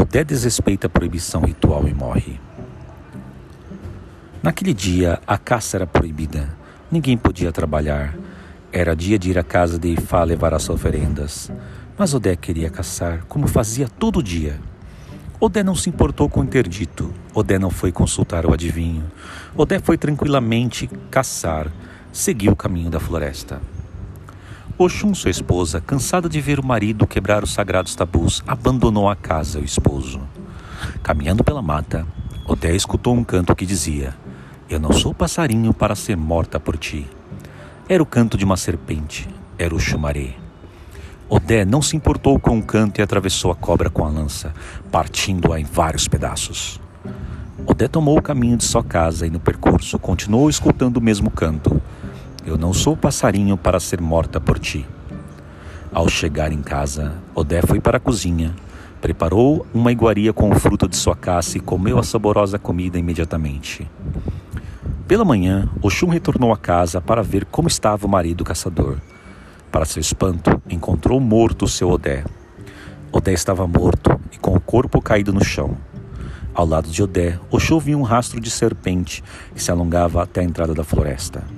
Odé desrespeita a proibição ritual e morre. Naquele dia, a caça era proibida. Ninguém podia trabalhar. Era dia de ir à casa de Ifá levar as oferendas. Mas Odé queria caçar, como fazia todo dia. Odé não se importou com o interdito. Odé não foi consultar o adivinho. Odé foi tranquilamente caçar. Seguiu o caminho da floresta. Oxum, sua esposa, cansada de ver o marido quebrar os sagrados tabus, abandonou a casa e o esposo. Caminhando pela mata, Odé escutou um canto que dizia: Eu não sou passarinho para ser morta por ti. Era o canto de uma serpente, era o chumaré. Odé não se importou com o canto e atravessou a cobra com a lança, partindo-a em vários pedaços. Odé tomou o caminho de sua casa e no percurso continuou escutando o mesmo canto. Eu não sou passarinho para ser morta por ti. Ao chegar em casa, Odé foi para a cozinha, preparou uma iguaria com o fruto de sua caça e comeu a saborosa comida imediatamente. Pela manhã, Oxum retornou à casa para ver como estava o marido caçador. Para seu espanto, encontrou morto seu Odé. Odé estava morto e com o corpo caído no chão. Ao lado de Odé, Oxum viu um rastro de serpente que se alongava até a entrada da floresta.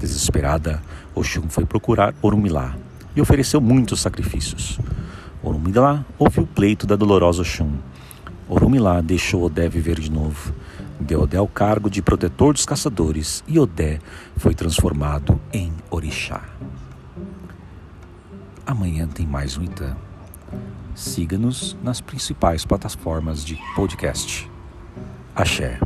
Desesperada, Oxum foi procurar Orumilá e ofereceu muitos sacrifícios. Orumilá ouviu o pleito da dolorosa Oxum. Orumilá deixou Odé viver de novo. Deu Odé o cargo de protetor dos caçadores e Odé foi transformado em orixá. Amanhã tem mais um Itã. Siga-nos nas principais plataformas de podcast. Axé.